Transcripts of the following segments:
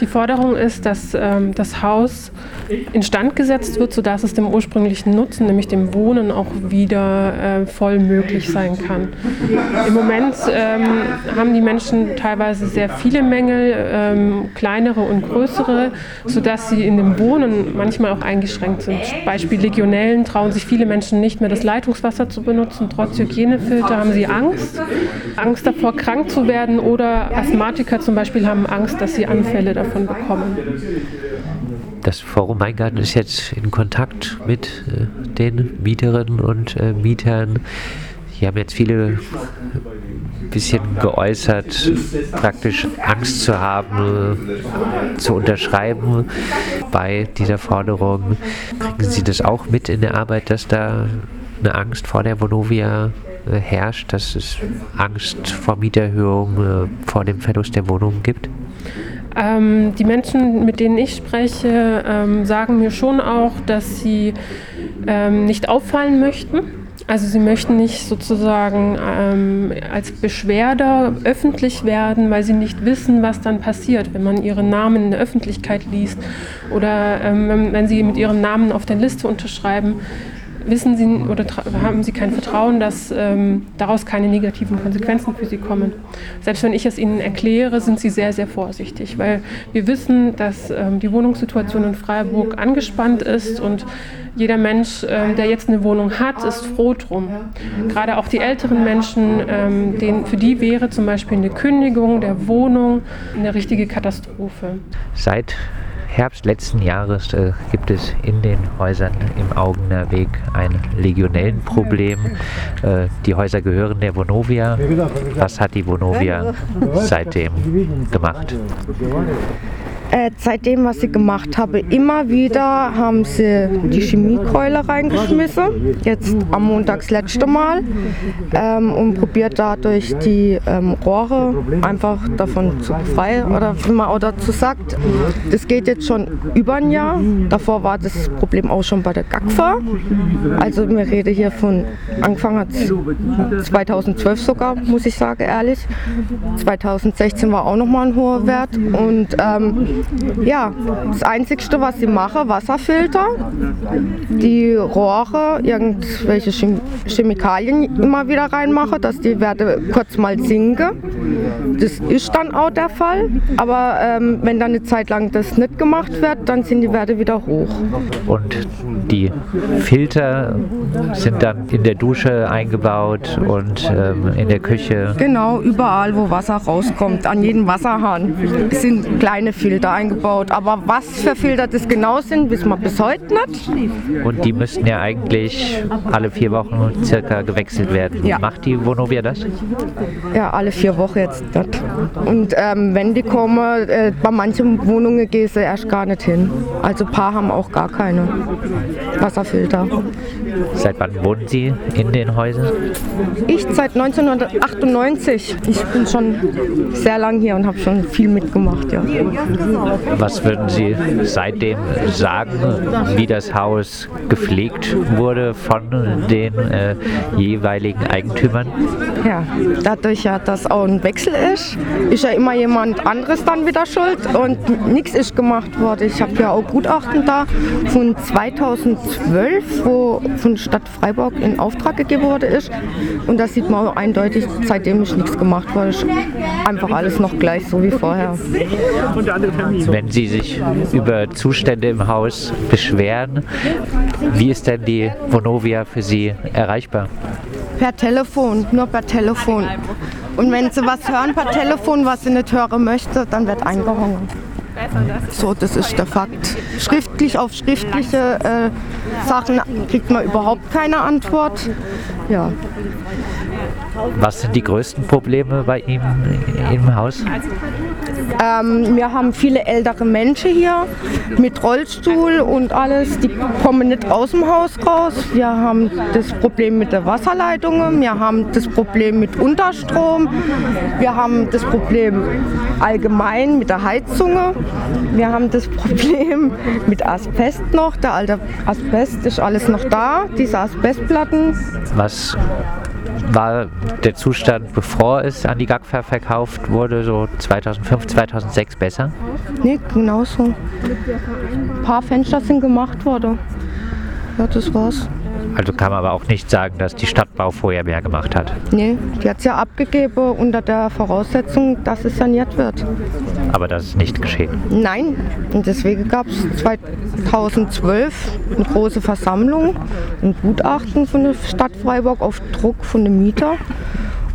Die Forderung ist, dass ähm, das Haus instand gesetzt wird, sodass es dem ursprünglichen Nutzen, nämlich dem Wohnen, auch wieder äh, voll möglich sein kann. Im Moment ähm, haben die Menschen teilweise sehr viele Mängel, ähm, kleinere und größere, sodass sie in dem Wohnen manchmal auch eingeschränkt sind. Beispiel Legionellen trauen sich viele Menschen nicht mehr, das Leitungswasser zu benutzen. Trotz Hygienefilter haben sie Angst. Angst davor, krank zu werden oder Asthmatiker zum Beispiel haben Angst, dass sie Anfälle davon bekommen. Das Forum Weingarten ist jetzt in Kontakt mit äh, den Mieterinnen und äh, Mietern. Hier haben jetzt viele ein bisschen geäußert, praktisch Angst zu haben, äh, zu unterschreiben bei dieser Forderung. Kriegen Sie das auch mit in der Arbeit, dass da eine Angst vor der Vonovia äh, herrscht, dass es Angst vor Mieterhöhung, äh, vor dem Verlust der Wohnungen gibt? Ähm, die Menschen, mit denen ich spreche, ähm, sagen mir schon auch, dass sie ähm, nicht auffallen möchten. Also sie möchten nicht sozusagen ähm, als Beschwerder öffentlich werden, weil sie nicht wissen, was dann passiert, wenn man ihren Namen in der Öffentlichkeit liest oder ähm, wenn sie mit ihrem Namen auf der Liste unterschreiben wissen Sie oder haben Sie kein Vertrauen, dass ähm, daraus keine negativen Konsequenzen für Sie kommen. Selbst wenn ich es Ihnen erkläre, sind Sie sehr, sehr vorsichtig, weil wir wissen, dass ähm, die Wohnungssituation in Freiburg angespannt ist und jeder Mensch, ähm, der jetzt eine Wohnung hat, ist froh drum. Gerade auch die älteren Menschen, ähm, denen, für die wäre zum Beispiel eine Kündigung der Wohnung eine richtige Katastrophe. Seit Herbst letzten Jahres äh, gibt es in den Häusern im Augener Weg ein Legionellenproblem. Äh, die Häuser gehören der Vonovia. Was hat die Vonovia seitdem gemacht? Äh, seitdem, was sie gemacht habe, immer wieder haben sie die Chemiekeule reingeschmissen. Jetzt am Montag das letzte Mal. Ähm, und probiert dadurch die ähm, Rohre einfach davon zu befreien. Oder wie man auch dazu sagt, das geht jetzt schon über ein Jahr. Davor war das Problem auch schon bei der GAGFA. Also wir reden hier von Anfang 2012 sogar, muss ich sagen, ehrlich. 2016 war auch nochmal ein hoher Wert. Und ähm, ja, das Einzige, was sie machen, Wasserfilter, die Rohre, irgendwelche Chemikalien immer wieder reinmachen, dass die Werte kurz mal sinken. Das ist dann auch der Fall, aber ähm, wenn dann eine Zeit lang das nicht gemacht wird, dann sind die Werte wieder hoch. Und die Filter sind dann in der Dusche eingebaut und ähm, in der Küche? Genau, überall, wo Wasser rauskommt, an jedem Wasserhahn sind kleine Filter Filter eingebaut. Aber was für Filter das genau sind, wissen wir bis heute nicht. Und die müssten ja eigentlich alle vier Wochen circa gewechselt werden. Ja. Macht die Vonovia das? Ja, alle vier Wochen jetzt. Nicht. Und ähm, wenn die kommen, äh, bei manchen Wohnungen gehen sie erst gar nicht hin. Also ein paar haben auch gar keine Wasserfilter. Seit wann wohnen Sie in den Häusern? Ich seit 1998. Ich bin schon sehr lang hier und habe schon viel mitgemacht. Ja. Was würden Sie seitdem sagen, wie das Haus gepflegt wurde von den äh, jeweiligen Eigentümern? Ja, dadurch ja, dass auch ein Wechsel ist, ist ja immer jemand anderes dann wieder schuld und nichts ist gemacht worden. Ich habe ja auch Gutachten da von 2012, wo von Stadt Freiburg in Auftrag gegeben worden ist und da sieht man auch eindeutig, seitdem ist nichts gemacht worden. Ist einfach alles noch gleich so wie vorher. Wenn Sie sich über Zustände im Haus beschweren, wie ist denn die Vonovia für Sie erreichbar? Per Telefon, nur per Telefon. Und wenn Sie was hören per Telefon, was Sie nicht hören möchten, dann wird eingehangen. So, das ist der Fakt. Schriftlich auf schriftliche äh, Sachen kriegt man überhaupt keine Antwort. Ja. Was sind die größten Probleme bei ihm im Haus? Ähm, wir haben viele ältere Menschen hier mit Rollstuhl und alles. Die kommen nicht aus dem Haus raus. Wir haben das Problem mit der Wasserleitungen. Wir haben das Problem mit Unterstrom. Wir haben das Problem allgemein mit der Heizung. Wir haben das Problem mit Asbest noch. Der alte Asbest ist alles noch da, diese Asbestplatten. Was war der Zustand, bevor es an die GAGFA verkauft wurde, so 2005, 2006 besser? Nee, genauso. Ein paar Fenster sind gemacht worden. Ja, das war's. Also kann man aber auch nicht sagen, dass die Stadtbau vorher mehr gemacht hat. Nee, die hat es ja abgegeben unter der Voraussetzung, dass es saniert wird. Aber das ist nicht geschehen. Nein, und deswegen gab es 2012 eine große Versammlung, ein Gutachten von der Stadt Freiburg auf Druck von dem Mieter.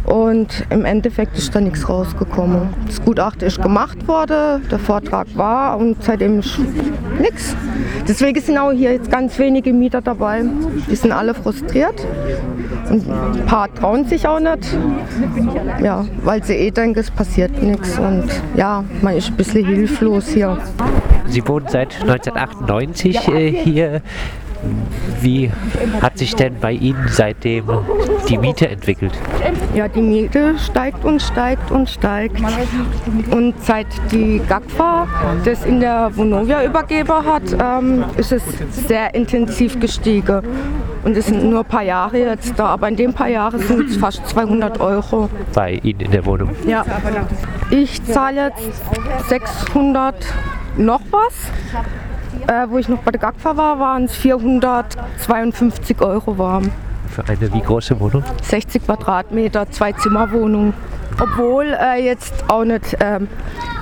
Und im Endeffekt ist da nichts rausgekommen. Das Gutachten ist gemacht worden, der Vortrag war und seitdem ist nichts. Deswegen sind auch hier jetzt ganz wenige Mieter dabei. Die sind alle frustriert. Und ein paar trauen sich auch nicht. Ja, weil sie eh denken, es passiert nichts. Und ja, man ist ein bisschen hilflos hier. Sie wohnen seit 1998 äh, hier. Wie hat sich denn bei Ihnen seitdem die Miete entwickelt? Ja, die Miete steigt und steigt und steigt. Und seit die GAGFA das in der Vonovia übergeben hat, ähm, ist es sehr intensiv gestiegen. Und es sind nur ein paar Jahre jetzt da, aber in den paar Jahren sind es fast 200 Euro. Bei Ihnen in der Wohnung? Ja, ich zahle jetzt 600 noch was. Äh, wo ich noch bei der GAGFA war, waren es 452 Euro warm. Für eine wie große Wohnung? 60 Quadratmeter, zwei Zimmerwohnung. Obwohl äh, jetzt auch nicht ähm,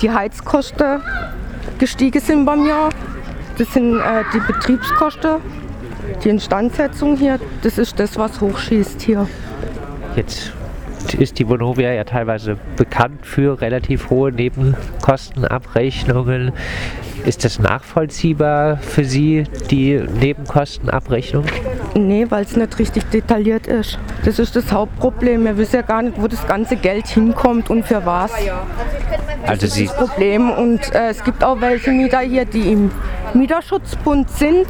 die Heizkosten gestiegen sind bei mir. Das sind äh, die Betriebskosten, die Instandsetzung hier. Das ist das, was hochschießt hier. Jetzt ist die Vonovia ja teilweise bekannt für relativ hohe Nebenkostenabrechnungen. Ist das nachvollziehbar für Sie, die Nebenkostenabrechnung? Nee, weil es nicht richtig detailliert ist. Das ist das Hauptproblem. Wir wissen ja gar nicht, wo das ganze Geld hinkommt und für was. Also Sie, Das Problem. Und äh, es gibt auch welche Mieter hier, die im Mieterschutzbund sind.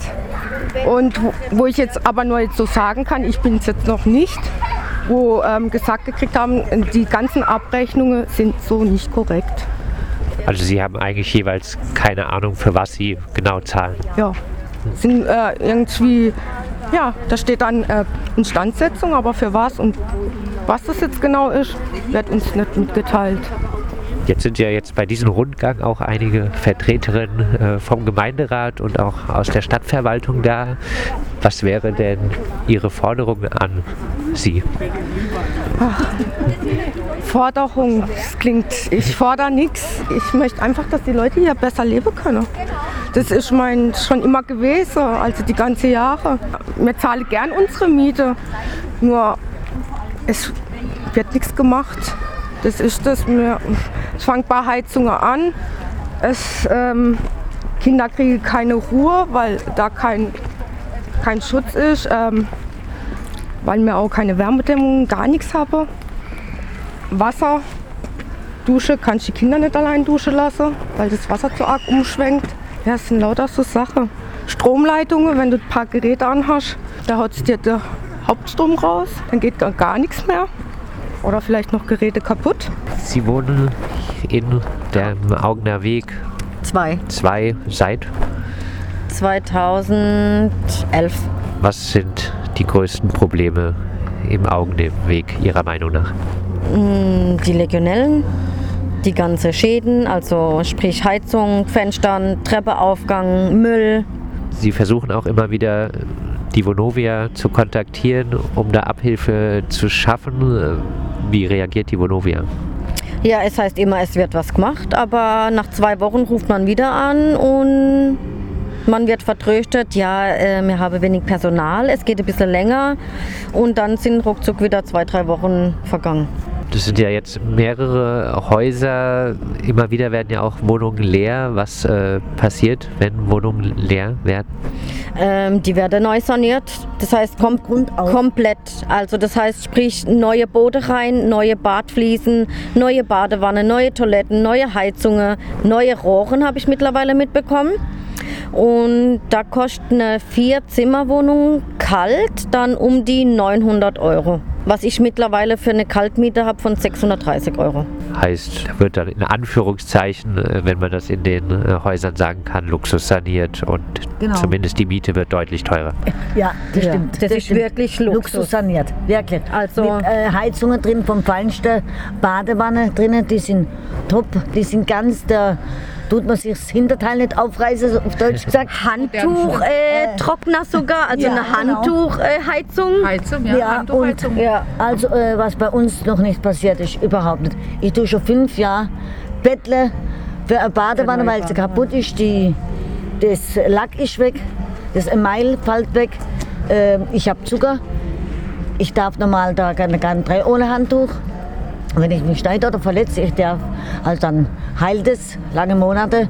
Und wo, wo ich jetzt aber nur jetzt so sagen kann, ich bin es jetzt noch nicht, wo ähm, gesagt gekriegt haben, die ganzen Abrechnungen sind so nicht korrekt. Also Sie haben eigentlich jeweils keine Ahnung, für was Sie genau zahlen. Ja, sind äh, irgendwie, ja, da steht dann äh, Instandsetzung, aber für was und was das jetzt genau ist, wird uns nicht mitgeteilt. Jetzt sind ja jetzt bei diesem Rundgang auch einige Vertreterinnen äh, vom Gemeinderat und auch aus der Stadtverwaltung da. Was wäre denn Ihre Forderung an Sie? Forderung, das klingt, ich fordere nichts. Ich möchte einfach, dass die Leute hier besser leben können. Das ist mein schon immer gewesen, also die ganze Jahre. Wir zahlen gern unsere Miete, nur es wird nichts gemacht. Das ist das. Es fängt bei Heizungen an. Es, ähm, Kinder kriegen keine Ruhe, weil da kein, kein Schutz ist. Ähm, weil wir auch keine Wärmedämmung, gar nichts haben. Wasser, Dusche, kann ich die Kinder nicht allein duschen lassen, weil das Wasser zu arg umschwenkt. Ja, es sind lauter so Sachen. Stromleitungen, wenn du ein paar Geräte anhast, da haut dir der Hauptstrom raus, dann geht gar, gar nichts mehr. Oder vielleicht noch Geräte kaputt. Sie wohnen in dem Augener Weg Zwei. 2 seit. 2011. Was sind die größten Probleme im Augenweg Ihrer Meinung nach? Mm, Die Legionellen, die ganze Schäden, also sprich Heizung, Fenstern, Treppeaufgang, Müll. Sie versuchen auch immer wieder die Vonovia zu kontaktieren, um da Abhilfe zu schaffen. Wie reagiert die Vonovia? Ja, es heißt immer, es wird was gemacht, aber nach zwei Wochen ruft man wieder an und man wird vertröstet, ja, äh, wir haben wenig Personal, es geht ein bisschen länger und dann sind ruckzuck wieder zwei, drei Wochen vergangen. Das sind ja jetzt mehrere Häuser. Immer wieder werden ja auch Wohnungen leer. Was äh, passiert, wenn Wohnungen leer werden? Ähm, die werden neu saniert, das heißt kom komplett. Also das heißt, sprich neue Boote rein, neue Badfliesen, neue Badewanne, neue Toiletten, neue Heizungen, neue Rohren habe ich mittlerweile mitbekommen. Und da kostet eine Vier-Zimmer-Wohnung kalt dann um die 900 Euro. Was ich mittlerweile für eine Kaltmiete habe von 630 Euro. Heißt, da wird dann in Anführungszeichen, äh, wenn man das in den äh, Häusern sagen kann, Luxus saniert und genau. zumindest die Miete wird deutlich teurer. Ja, das ja, stimmt. Das, das ist stimmt. wirklich Luxus. Luxus saniert, wirklich. Also Mit äh, Heizungen drin vom feinsten Badewanne drinnen, die sind top, die sind ganz der tut man sich das Hinterteil nicht aufreißen, auf Deutsch gesagt. Handtuchtrockner äh, sogar, also ja, eine genau. Handtuchheizung. Äh, Heizung, ja, ja, und, ja. Also äh, was bei uns noch nicht passiert ist, überhaupt nicht. Ich tue schon fünf Jahre bettle für eine Badewanne, weil sie kaputt ist. Die, das Lack ist weg, das Email fällt weg. Äh, ich habe Zucker. Ich darf normal da keine, keine drei ohne Handtuch. Wenn ich mich schneide oder verletze, ich darf halt dann heilt es lange Monate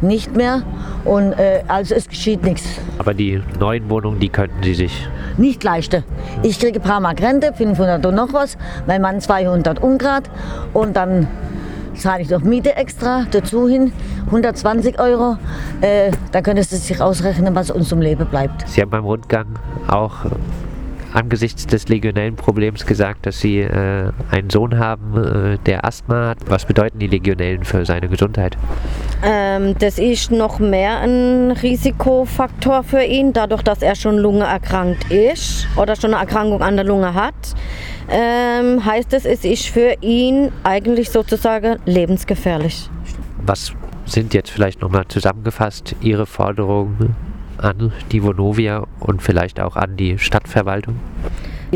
nicht mehr und äh, also es geschieht nichts. Aber die neuen Wohnungen, die könnten Sie sich nicht leisten. Ich kriege ein paar Mark Rente, 500 und noch was, mein Mann 200 Ungrad und dann zahle ich noch Miete extra dazu hin, 120 Euro. Äh, da können Sie sich ausrechnen, was uns zum Leben bleibt. Sie haben beim Rundgang auch angesichts des legionellen Problems gesagt, dass Sie äh, einen Sohn haben, äh, der Asthma hat. Was bedeuten die Legionellen für seine Gesundheit? Ähm, das ist noch mehr ein Risikofaktor für ihn, dadurch, dass er schon Lunge erkrankt ist oder schon eine Erkrankung an der Lunge hat. Ähm, heißt es, es ist für ihn eigentlich sozusagen lebensgefährlich. Was sind jetzt vielleicht nochmal zusammengefasst Ihre Forderungen an die Vonovia und vielleicht auch an die Stadtverwaltung?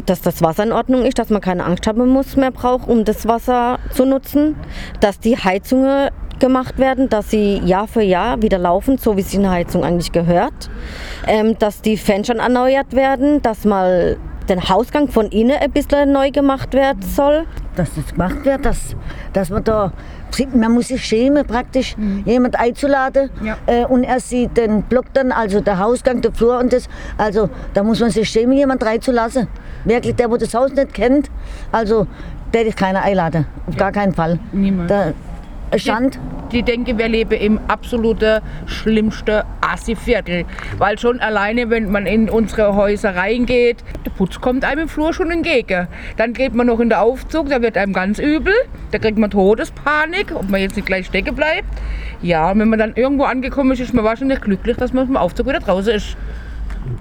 Dass das Wasser in Ordnung ist, dass man keine Angst haben muss mehr braucht, um das Wasser zu nutzen, dass die Heizungen gemacht werden, dass sie Jahr für Jahr wieder laufen, so wie es in der Heizung eigentlich gehört, ähm, dass die Fenster erneuert werden, dass mal der Hausgang von innen ein bisschen neu gemacht werden soll. Dass das gemacht wird, dass, dass man da man muss sich schämen, praktisch mhm. jemand einzuladen ja. äh, und er sieht den Block dann, also der Hausgang, der Flur und das. Also da muss man sich schämen, jemand reinzulassen. Wirklich, der, wo das Haus nicht kennt, also der ich keiner einladen, auf ja. gar keinen Fall. Niemals. Da, Schand. Die, die denken, wir leben im absoluten schlimmsten Assi-Viertel. Weil schon alleine, wenn man in unsere Häuser reingeht, der Putz kommt einem im Flur schon entgegen. Dann geht man noch in den Aufzug, da wird einem ganz übel. Da kriegt man Todespanik, ob man jetzt nicht gleich stecken bleibt. Ja, und wenn man dann irgendwo angekommen ist, ist man wahrscheinlich glücklich, dass man im Aufzug wieder draußen ist.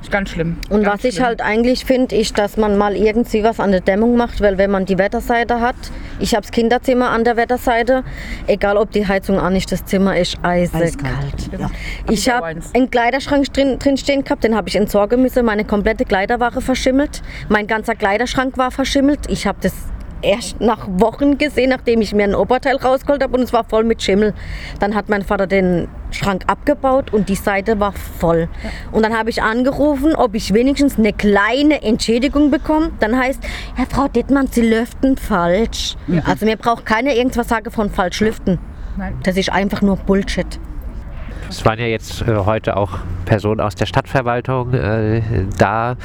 Ist ganz schlimm. Und ganz was schlimm. ich halt eigentlich finde, ist, dass man mal irgendwie was an der Dämmung macht, weil wenn man die Wetterseite hat, ich habe das Kinderzimmer an der Wetterseite, egal ob die Heizung an ist, das Zimmer ist eisekalt. Ja. Ich habe einen Kleiderschrank drin, drin stehen gehabt, den habe ich entsorgen müssen, meine komplette Kleiderware verschimmelt, mein ganzer Kleiderschrank war verschimmelt, ich habe das erst nach Wochen gesehen, nachdem ich mir ein Oberteil rausgeholt habe und es war voll mit Schimmel. Dann hat mein Vater den Schrank abgebaut und die Seite war voll. Ja. Und dann habe ich angerufen, ob ich wenigstens eine kleine Entschädigung bekomme. Dann heißt, ja, Frau Dittmann, Sie lüften falsch. Ja. Also mir braucht keiner irgendwas sagen von falsch lüften. Nein. Das ist einfach nur Bullshit. Es waren ja jetzt äh, heute auch Personen aus der Stadtverwaltung äh, da.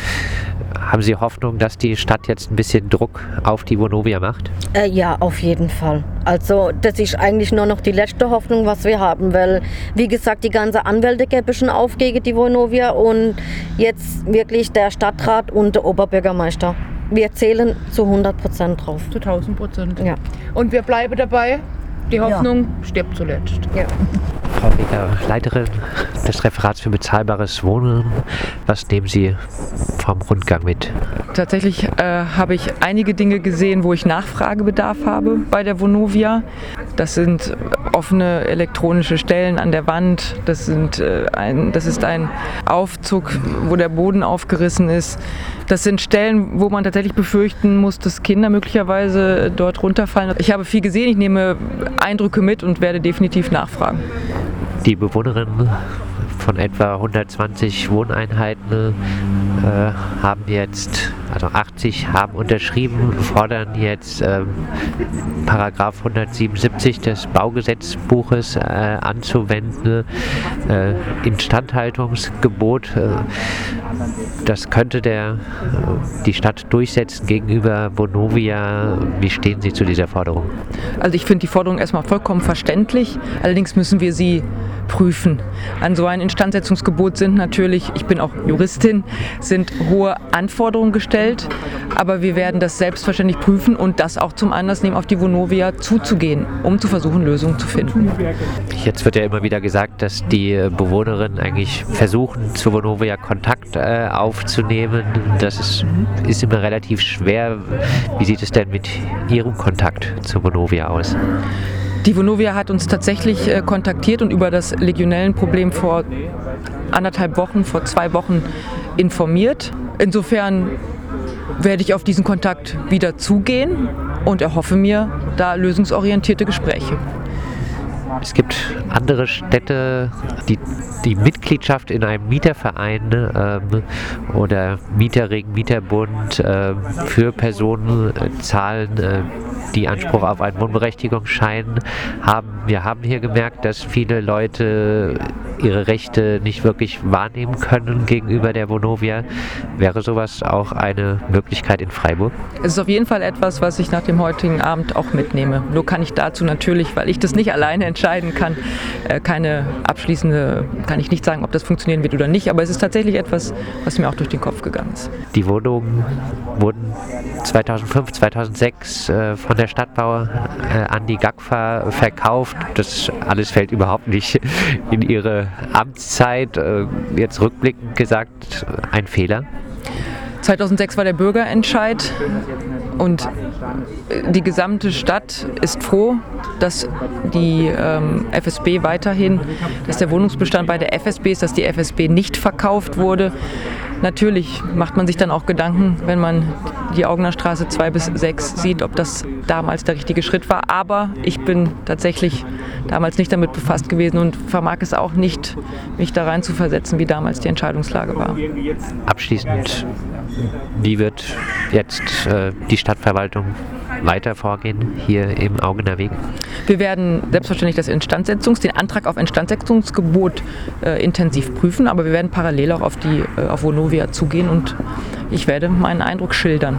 Haben Sie Hoffnung, dass die Stadt jetzt ein bisschen Druck auf die Vonovia macht? Äh, ja, auf jeden Fall. Also das ist eigentlich nur noch die letzte Hoffnung, was wir haben, weil wie gesagt, die ganze Anwälte schon auf gegen die Vonovia und jetzt wirklich der Stadtrat und der Oberbürgermeister. Wir zählen zu 100 Prozent drauf. Zu 1000 Prozent. Ja. Und wir bleiben dabei. Die Hoffnung ja. stirbt zuletzt. Ja. Frau Weger, Leiterin des Referats für bezahlbares Wohnen, was nehmen Sie vom Rundgang mit? Tatsächlich äh, habe ich einige Dinge gesehen, wo ich Nachfragebedarf habe bei der Vonovia. Das sind offene elektronische Stellen an der Wand. Das, sind, äh, ein, das ist ein Aufzug, wo der Boden aufgerissen ist. Das sind Stellen, wo man tatsächlich befürchten muss, dass Kinder möglicherweise dort runterfallen. Ich habe viel gesehen, ich nehme Eindrücke mit und werde definitiv nachfragen. Die Bewohnerin von etwa 120 Wohneinheiten äh, haben jetzt, also 80 haben unterschrieben, fordern jetzt äh, Paragraph 177 des Baugesetzbuches äh, anzuwenden, äh, Instandhaltungsgebot. Äh, das könnte der, die Stadt durchsetzen gegenüber Bonovia. Wie stehen Sie zu dieser Forderung? Also ich finde die Forderung erstmal vollkommen verständlich. Allerdings müssen wir sie prüfen. An so ein Instandsetzungsgebot sind natürlich, ich bin auch Juristin, sind sind hohe Anforderungen gestellt, aber wir werden das selbstverständlich prüfen und das auch zum Anlass nehmen, auf die Vonovia zuzugehen, um zu versuchen, Lösungen zu finden. Jetzt wird ja immer wieder gesagt, dass die Bewohnerinnen eigentlich versuchen, zu Vonovia Kontakt äh, aufzunehmen. Das ist, ist immer relativ schwer. Wie sieht es denn mit Ihrem Kontakt zu Vonovia aus? Die Vonovia hat uns tatsächlich äh, kontaktiert und über das Legionellenproblem vor anderthalb Wochen, vor zwei Wochen informiert. Insofern werde ich auf diesen Kontakt wieder zugehen und erhoffe mir da lösungsorientierte Gespräche. Es gibt andere Städte, die die Mitgliedschaft in einem Mieterverein ähm, oder Mieterring, Mieterbund äh, für Personen äh, zahlen, äh, die Anspruch auf einen Wohnberechtigungsschein haben. Wir haben hier gemerkt, dass viele Leute ihre Rechte nicht wirklich wahrnehmen können gegenüber der Vonovia. Wäre sowas auch eine Möglichkeit in Freiburg? Es ist auf jeden Fall etwas, was ich nach dem heutigen Abend auch mitnehme. Nur kann ich dazu natürlich, weil ich das nicht alleine entscheiden kann, äh, keine abschließende, kann ich nicht sagen, ob das funktionieren wird oder nicht, aber es ist tatsächlich etwas, was mir auch durch den Kopf gegangen ist. Die Wohnungen wurden 2005, 2006 äh, von der Stadtbau äh, an die GAGFA verkauft. Das alles fällt überhaupt nicht in ihre Amtszeit. Jetzt rückblickend gesagt, ein Fehler. 2006 war der Bürgerentscheid und die gesamte Stadt ist froh, dass die ähm, FSB weiterhin, dass der Wohnungsbestand bei der FSB ist, dass die FSB nicht verkauft wurde. Natürlich macht man sich dann auch Gedanken, wenn man die Augener Straße 2 bis 6 sieht, ob das damals der richtige Schritt war. Aber ich bin tatsächlich damals nicht damit befasst gewesen und vermag es auch nicht, mich da rein zu versetzen, wie damals die Entscheidungslage war. Abschließend, wie wird jetzt äh, die Stadtverwaltung weiter vorgehen hier im Augener Weg? Wir werden selbstverständlich das Instandsetzungs-, den Antrag auf Instandsetzungsgebot äh, intensiv prüfen, aber wir werden parallel auch auf die äh, auf Vonovia zugehen und ich werde meinen Eindruck schildern.